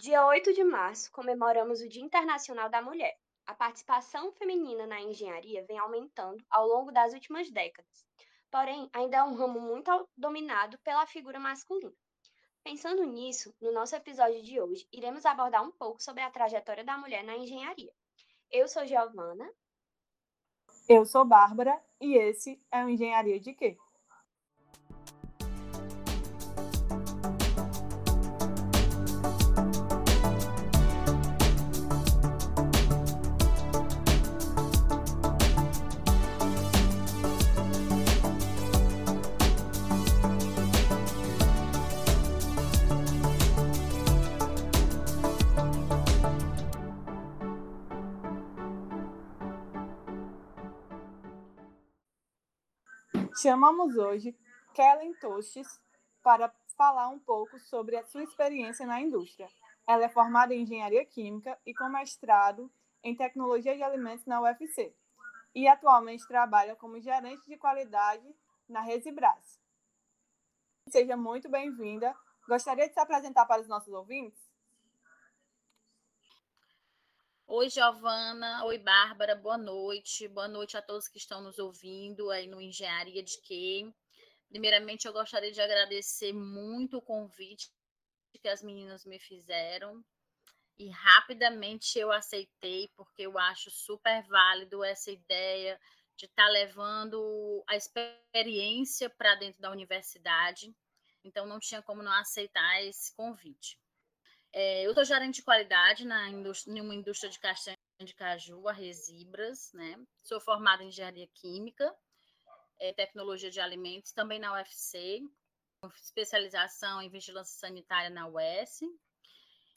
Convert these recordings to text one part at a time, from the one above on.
Dia 8 de março, comemoramos o Dia Internacional da Mulher. A participação feminina na engenharia vem aumentando ao longo das últimas décadas, porém, ainda é um ramo muito dominado pela figura masculina. Pensando nisso, no nosso episódio de hoje, iremos abordar um pouco sobre a trajetória da mulher na engenharia. Eu sou Giovana. Eu sou Bárbara e esse é o Engenharia de Quê? Chamamos hoje Kellen Tostes para falar um pouco sobre a sua experiência na indústria. Ela é formada em engenharia química e com mestrado em tecnologia de alimentos na UFC e atualmente trabalha como gerente de qualidade na Resibras. Seja muito bem-vinda. Gostaria de se apresentar para os nossos ouvintes? Oi, Giovana. Oi, Bárbara. Boa noite. Boa noite a todos que estão nos ouvindo aí no Engenharia de Quê. Primeiramente, eu gostaria de agradecer muito o convite que as meninas me fizeram e rapidamente eu aceitei, porque eu acho super válido essa ideia de estar tá levando a experiência para dentro da universidade. Então, não tinha como não aceitar esse convite. É, eu sou gerente de qualidade na indústria, em uma indústria de castanha de caju, a Resibras, né? Sou formada em engenharia química, é, tecnologia de alimentos, também na UFC, especialização em vigilância sanitária na UES.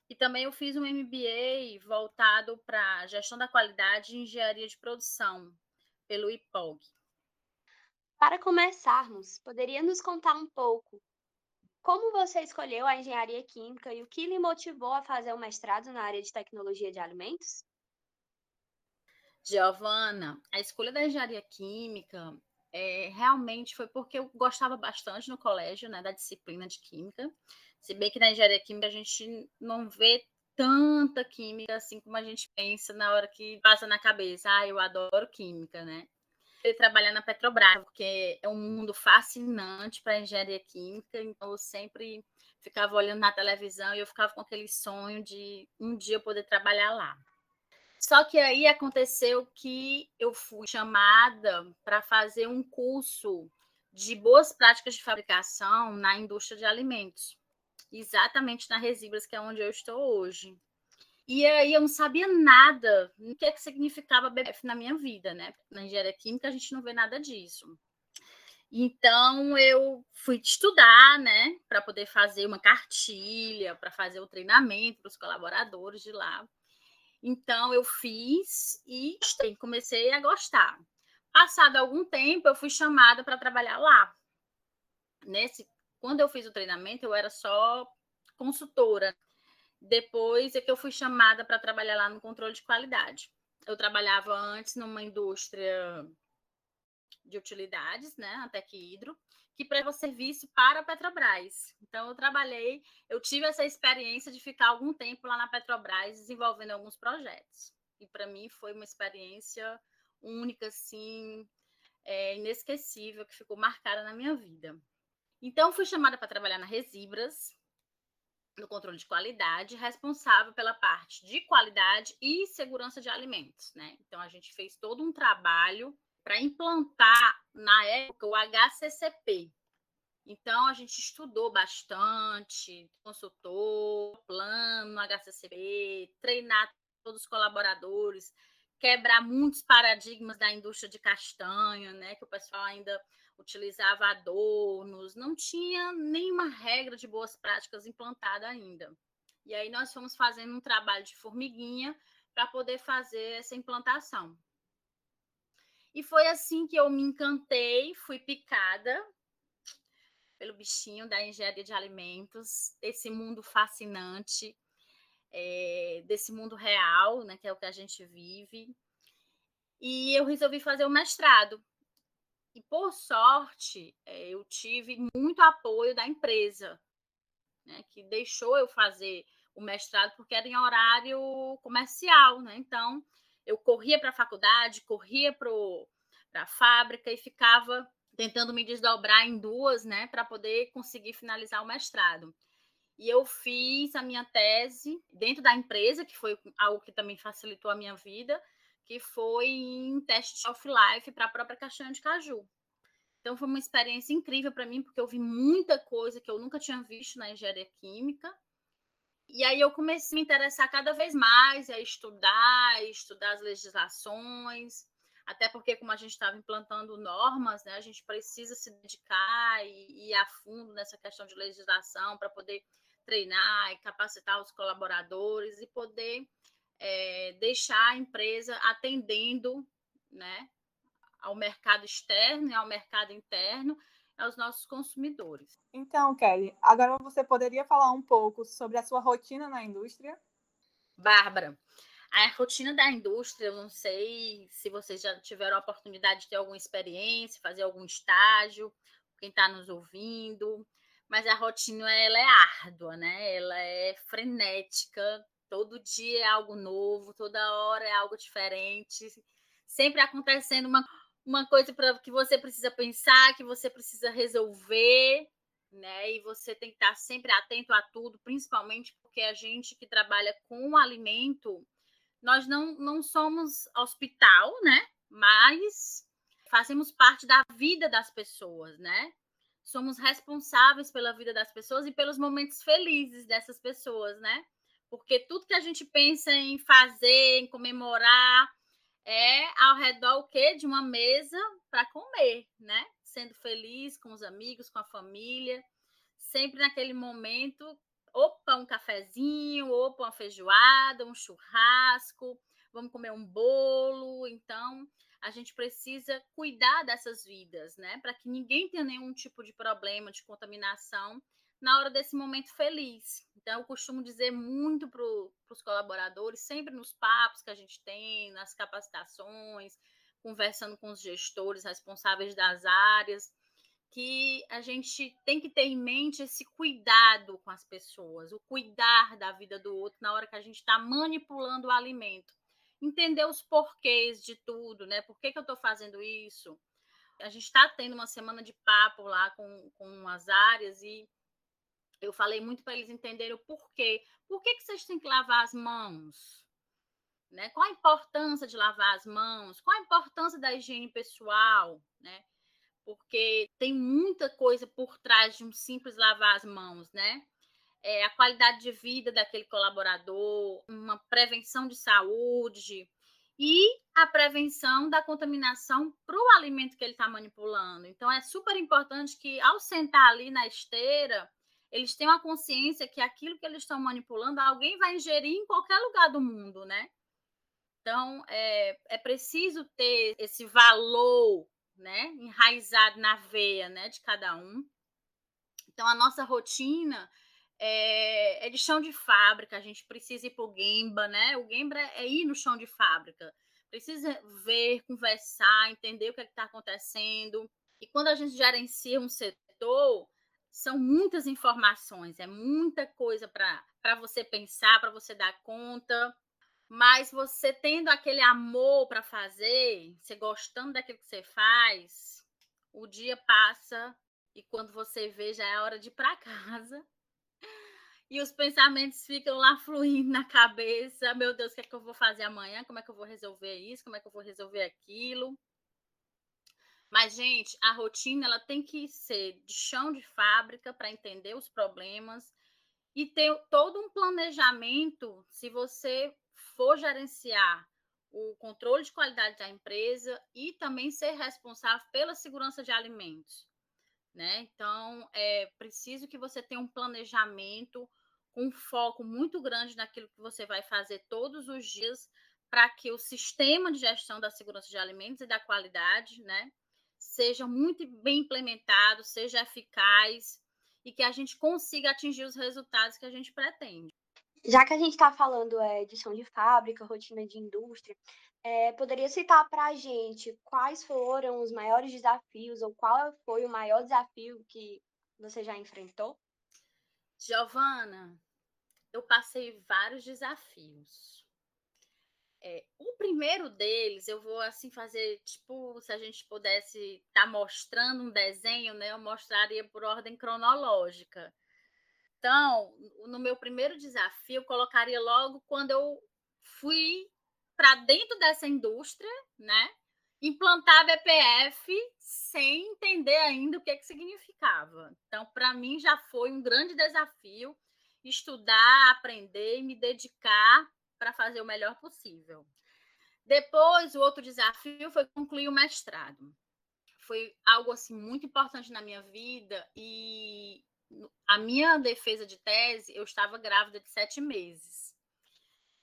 E também eu fiz um MBA voltado para gestão da qualidade e engenharia de produção, pelo IPOG. Para começarmos, poderia nos contar um pouco como você escolheu a engenharia química e o que lhe motivou a fazer o mestrado na área de tecnologia de alimentos? Giovana, a escolha da engenharia química é, realmente foi porque eu gostava bastante no colégio, né, da disciplina de química. Se bem que na engenharia química a gente não vê tanta química assim como a gente pensa na hora que passa na cabeça. Ah, eu adoro química, né? Trabalhar na Petrobras, porque é um mundo fascinante para engenharia química, então eu sempre ficava olhando na televisão e eu ficava com aquele sonho de um dia eu poder trabalhar lá. Só que aí aconteceu que eu fui chamada para fazer um curso de boas práticas de fabricação na indústria de alimentos, exatamente na Resibras, que é onde eu estou hoje. E aí eu não sabia nada o que, é que significava BF na minha vida, né? Na engenharia química a gente não vê nada disso. Então eu fui estudar, né, para poder fazer uma cartilha, para fazer o treinamento para os colaboradores de lá. Então eu fiz e comecei a gostar. Passado algum tempo, eu fui chamada para trabalhar lá. Nesse, quando eu fiz o treinamento, eu era só consultora. Depois é que eu fui chamada para trabalhar lá no controle de qualidade. Eu trabalhava antes numa indústria de utilidades, né, até que Hidro, que prestava serviço para a Petrobras. Então eu trabalhei, eu tive essa experiência de ficar algum tempo lá na Petrobras desenvolvendo alguns projetos. E para mim foi uma experiência única, assim, é, inesquecível, que ficou marcada na minha vida. Então fui chamada para trabalhar na Resibras, no controle de qualidade, responsável pela parte de qualidade e segurança de alimentos, né? Então a gente fez todo um trabalho para implantar na época o HCCP. Então a gente estudou bastante, consultou plano HCCP, treinar todos os colaboradores, quebrar muitos paradigmas da indústria de castanha, né, que o pessoal ainda utilizava adornos, não tinha nenhuma regra de boas práticas implantada ainda. E aí nós fomos fazendo um trabalho de formiguinha para poder fazer essa implantação. E foi assim que eu me encantei, fui picada pelo bichinho da engenharia de alimentos, esse mundo fascinante, é, desse mundo real, né, que é o que a gente vive. E eu resolvi fazer o mestrado. E por sorte, é, eu tive muito apoio da empresa, né, que deixou eu fazer o mestrado, porque era em horário comercial, né? Então, eu corria para a faculdade, corria para a fábrica e ficava tentando me desdobrar em duas, né, para poder conseguir finalizar o mestrado. E eu fiz a minha tese dentro da empresa, que foi algo que também facilitou a minha vida, que foi em teste off-life para a própria caixinha de caju. Então foi uma experiência incrível para mim, porque eu vi muita coisa que eu nunca tinha visto na engenharia química. E aí eu comecei a me interessar cada vez mais a estudar, estudar as legislações, até porque como a gente estava implantando normas, né, a gente precisa se dedicar e ir a fundo nessa questão de legislação para poder treinar e capacitar os colaboradores e poder é, deixar a empresa atendendo né, ao mercado externo e ao mercado interno, aos nossos consumidores. Então, Kelly, agora você poderia falar um pouco sobre a sua rotina na indústria? Bárbara, a rotina da indústria, eu não sei se vocês já tiveram a oportunidade de ter alguma experiência, fazer algum estágio, quem está nos ouvindo, mas a rotina ela é árdua, né? Ela é frenética, todo dia é algo novo, toda hora é algo diferente, sempre acontecendo uma, uma coisa para que você precisa pensar, que você precisa resolver, né? E você tem que estar sempre atento a tudo, principalmente porque a gente que trabalha com alimento, nós não, não somos hospital, né? Mas fazemos parte da vida das pessoas, né? Somos responsáveis pela vida das pessoas e pelos momentos felizes dessas pessoas, né? Porque tudo que a gente pensa em fazer, em comemorar, é ao redor o quê? De uma mesa para comer, né? Sendo feliz com os amigos, com a família, sempre naquele momento opa, um cafezinho, opa, uma feijoada, um churrasco, vamos comer um bolo. Então, a gente precisa cuidar dessas vidas, né? Para que ninguém tenha nenhum tipo de problema de contaminação na hora desse momento feliz. Então, eu costumo dizer muito para os colaboradores, sempre nos papos que a gente tem, nas capacitações, conversando com os gestores responsáveis das áreas, que a gente tem que ter em mente esse cuidado com as pessoas, o cuidar da vida do outro na hora que a gente está manipulando o alimento. Entender os porquês de tudo, né? Por que, que eu estou fazendo isso? A gente está tendo uma semana de papo lá com, com as áreas e eu falei muito para eles entenderem o porquê. Por que, que vocês têm que lavar as mãos? Né? Qual a importância de lavar as mãos? Qual a importância da higiene pessoal? Né? porque tem muita coisa por trás de um simples lavar as mãos, né? É, a qualidade de vida daquele colaborador, uma prevenção de saúde e a prevenção da contaminação para o alimento que ele está manipulando. Então, é super importante que, ao sentar ali na esteira, eles tenham a consciência que aquilo que eles estão manipulando, alguém vai ingerir em qualquer lugar do mundo, né? Então, é, é preciso ter esse valor né, enraizado na veia, né, de cada um. Então a nossa rotina é, é de chão de fábrica, a gente precisa ir para o Gemba, né? O Gemba é ir no chão de fábrica, precisa ver, conversar, entender o que é está acontecendo. E quando a gente gerencia um setor, são muitas informações, é muita coisa para você pensar, para você dar conta. Mas você tendo aquele amor para fazer, você gostando daquilo que você faz, o dia passa e quando você vê já é hora de ir para casa. E os pensamentos ficam lá fluindo na cabeça. Meu Deus, o que é que eu vou fazer amanhã? Como é que eu vou resolver isso? Como é que eu vou resolver aquilo? Mas, gente, a rotina ela tem que ser de chão de fábrica para entender os problemas e ter todo um planejamento. Se você for gerenciar o controle de qualidade da empresa e também ser responsável pela segurança de alimentos. Né? Então, é preciso que você tenha um planejamento com um foco muito grande naquilo que você vai fazer todos os dias para que o sistema de gestão da segurança de alimentos e da qualidade né, seja muito bem implementado, seja eficaz e que a gente consiga atingir os resultados que a gente pretende. Já que a gente está falando é, de chão de fábrica, rotina de indústria, é, poderia citar para a gente quais foram os maiores desafios ou qual foi o maior desafio que você já enfrentou? Giovana, eu passei vários desafios. É, o primeiro deles, eu vou assim fazer, tipo, se a gente pudesse estar tá mostrando um desenho, né? Eu mostraria por ordem cronológica. Então, no meu primeiro desafio, eu colocaria logo quando eu fui para dentro dessa indústria, né? Implantar BPF sem entender ainda o que, que significava. Então, para mim, já foi um grande desafio estudar, aprender e me dedicar para fazer o melhor possível. Depois, o outro desafio foi concluir o mestrado. Foi algo assim muito importante na minha vida e a minha defesa de tese, eu estava grávida de sete meses.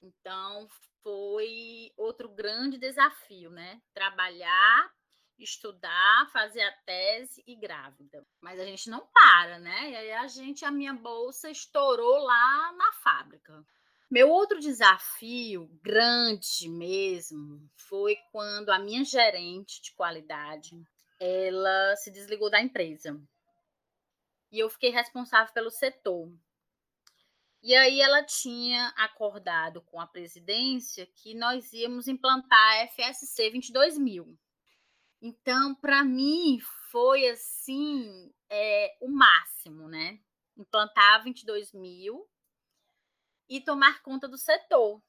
Então, foi outro grande desafio, né? Trabalhar, estudar, fazer a tese e grávida. Mas a gente não para, né? E aí a gente, a minha bolsa estourou lá na fábrica. Meu outro desafio, grande mesmo, foi quando a minha gerente de qualidade, ela se desligou da empresa e eu fiquei responsável pelo setor. E aí ela tinha acordado com a presidência que nós íamos implantar a FSC 22000. Então, para mim, foi assim é, o máximo, né? Implantar 22 mil e tomar conta do setor.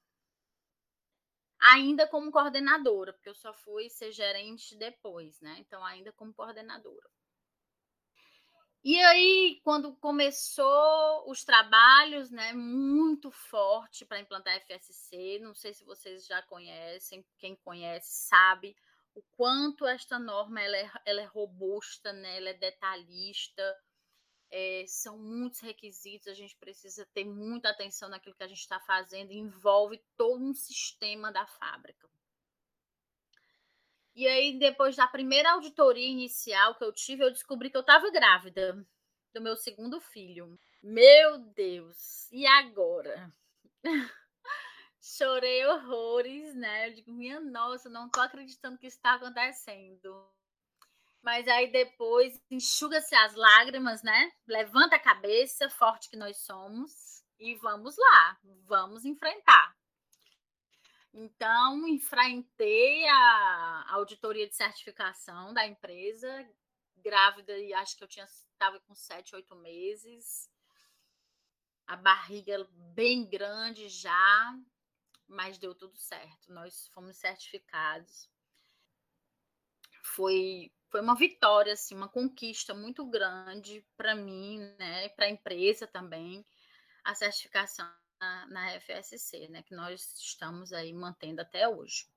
Ainda como coordenadora, porque eu só fui ser gerente depois, né? Então, ainda como coordenadora. E aí, quando começou os trabalhos, né, muito forte para implantar FSC, não sei se vocês já conhecem, quem conhece sabe o quanto esta norma ela é, ela é robusta, né, ela é detalhista, é, são muitos requisitos, a gente precisa ter muita atenção naquilo que a gente está fazendo, envolve todo um sistema da fábrica. E aí, depois da primeira auditoria inicial que eu tive, eu descobri que eu estava grávida do meu segundo filho. Meu Deus, e agora? Chorei horrores, né? Eu digo, minha nossa, não tô acreditando que isso está acontecendo. Mas aí depois enxuga-se as lágrimas, né? Levanta a cabeça, forte que nós somos, e vamos lá, vamos enfrentar. Então, enfrentei a auditoria de certificação da empresa, grávida, e acho que eu tinha estava com sete, oito meses, a barriga bem grande já, mas deu tudo certo. Nós fomos certificados. Foi foi uma vitória, assim, uma conquista muito grande para mim, né, para a empresa também, a certificação na, na FSC, né, que nós estamos aí mantendo até hoje.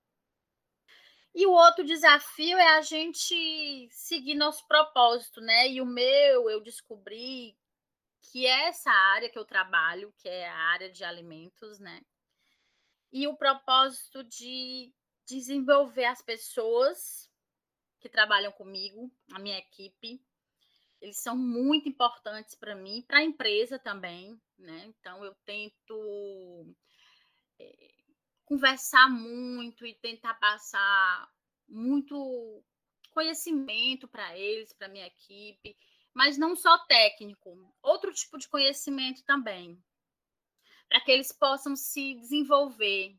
E o outro desafio é a gente seguir nosso propósito, né? E o meu, eu descobri que é essa área que eu trabalho, que é a área de alimentos, né? E o propósito de desenvolver as pessoas que trabalham comigo, a minha equipe. Eles são muito importantes para mim, para a empresa também, né? Então eu tento é, conversar muito e tentar passar muito conhecimento para eles, para minha equipe, mas não só técnico, outro tipo de conhecimento também, para que eles possam se desenvolver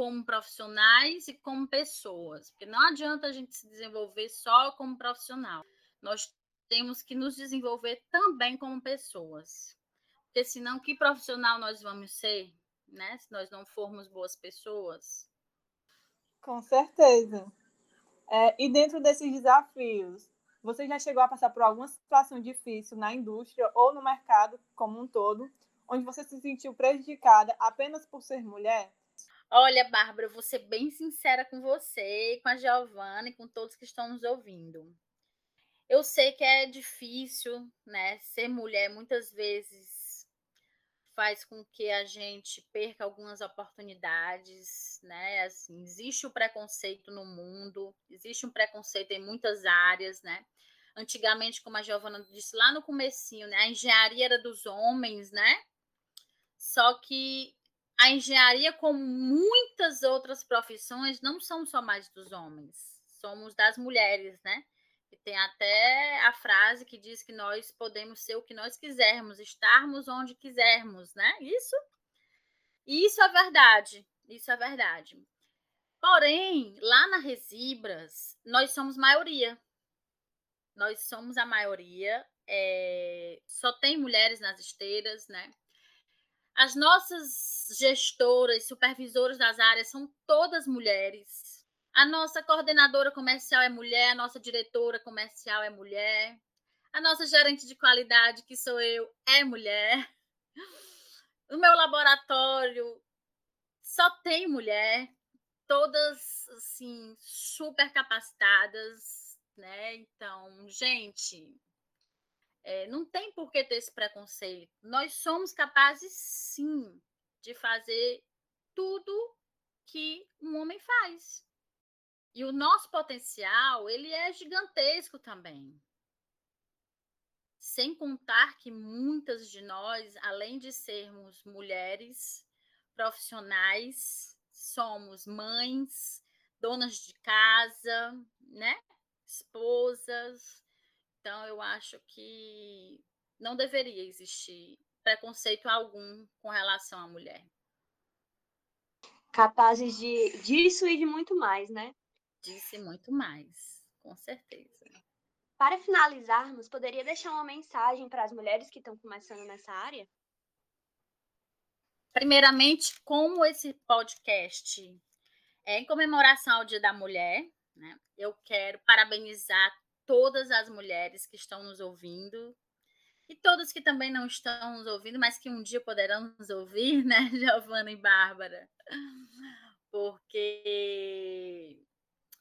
como profissionais e como pessoas, porque não adianta a gente se desenvolver só como profissional. Nós temos que nos desenvolver também como pessoas. Porque senão, que profissional nós vamos ser, né? Se nós não formos boas pessoas. Com certeza. É, e dentro desses desafios, você já chegou a passar por alguma situação difícil na indústria ou no mercado como um todo, onde você se sentiu prejudicada apenas por ser mulher? Olha, Bárbara, eu vou ser bem sincera com você, com a Giovana e com todos que estão nos ouvindo. Eu sei que é difícil, né? Ser mulher muitas vezes faz com que a gente perca algumas oportunidades, né? Assim, existe o preconceito no mundo, existe um preconceito em muitas áreas, né? Antigamente, como a Giovana disse lá no comecinho, né, a engenharia era dos homens, né? Só que a engenharia, como muitas outras profissões, não são só mais dos homens, somos das mulheres, né? E tem até a frase que diz que nós podemos ser o que nós quisermos, estarmos onde quisermos, né? Isso Isso é verdade, isso é verdade. Porém, lá na Resibras, nós somos maioria. Nós somos a maioria. É... Só tem mulheres nas esteiras, né? As nossas gestoras, supervisoras das áreas são todas mulheres. A nossa coordenadora comercial é mulher, a nossa diretora comercial é mulher, a nossa gerente de qualidade, que sou eu, é mulher. O meu laboratório só tem mulher, todas assim super capacitadas, né? Então, gente, é, não tem por que ter esse preconceito. Nós somos capazes, sim, de fazer tudo que um homem faz. E o nosso potencial, ele é gigantesco também. Sem contar que muitas de nós, além de sermos mulheres profissionais, somos mães, donas de casa, né? Esposas. Então, eu acho que não deveria existir preconceito algum com relação à mulher. Capazes de disso e de muito mais, né? Disse muito mais, com certeza. Para finalizarmos, poderia deixar uma mensagem para as mulheres que estão começando nessa área? Primeiramente, como esse podcast é em comemoração ao Dia da Mulher, né? Eu quero parabenizar todas as mulheres que estão nos ouvindo e todas que também não estão nos ouvindo, mas que um dia poderão nos ouvir, né, Giovana e Bárbara? Porque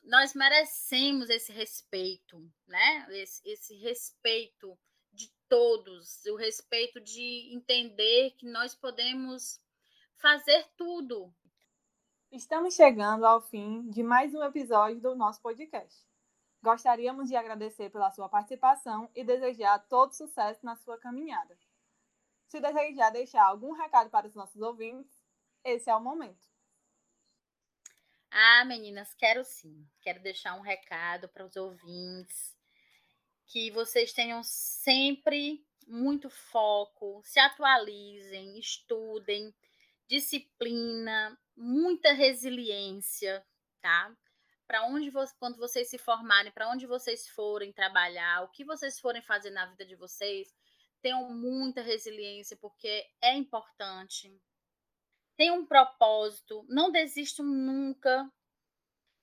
nós merecemos esse respeito, né? Esse, esse respeito de todos, o respeito de entender que nós podemos fazer tudo. Estamos chegando ao fim de mais um episódio do nosso podcast. Gostaríamos de agradecer pela sua participação e desejar todo sucesso na sua caminhada. Se desejar deixar algum recado para os nossos ouvintes, esse é o momento. Ah, meninas, quero sim. Quero deixar um recado para os ouvintes. Que vocês tenham sempre muito foco, se atualizem, estudem, disciplina, muita resiliência, tá? Para onde você, quando vocês se formarem, para onde vocês forem trabalhar, o que vocês forem fazer na vida de vocês, tenham muita resiliência, porque é importante, tem um propósito, não desistam nunca.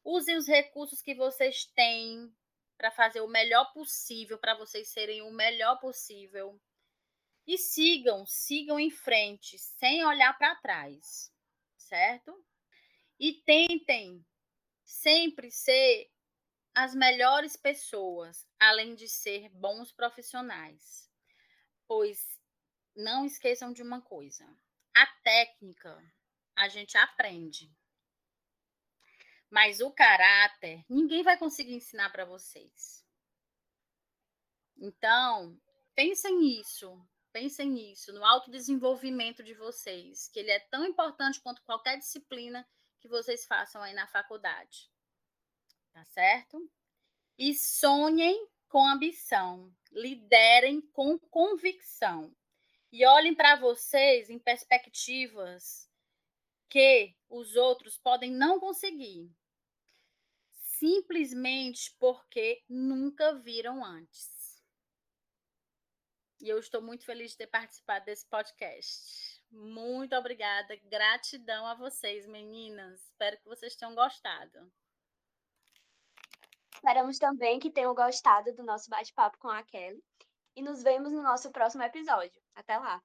Usem os recursos que vocês têm para fazer o melhor possível, para vocês serem o melhor possível. E sigam, sigam em frente, sem olhar para trás, certo? E tentem sempre ser as melhores pessoas, além de ser bons profissionais. Pois não esqueçam de uma coisa: a técnica a gente aprende. Mas o caráter, ninguém vai conseguir ensinar para vocês. Então, pensem nisso, pensem nisso, no autodesenvolvimento de vocês, que ele é tão importante quanto qualquer disciplina que vocês façam aí na faculdade. Tá certo? E sonhem com ambição, liderem com convicção e olhem para vocês em perspectivas que os outros podem não conseguir, simplesmente porque nunca viram antes. E eu estou muito feliz de ter participado desse podcast. Muito obrigada, gratidão a vocês, meninas. Espero que vocês tenham gostado. Esperamos também que tenham gostado do nosso bate-papo com a Kelly e nos vemos no nosso próximo episódio. Até lá!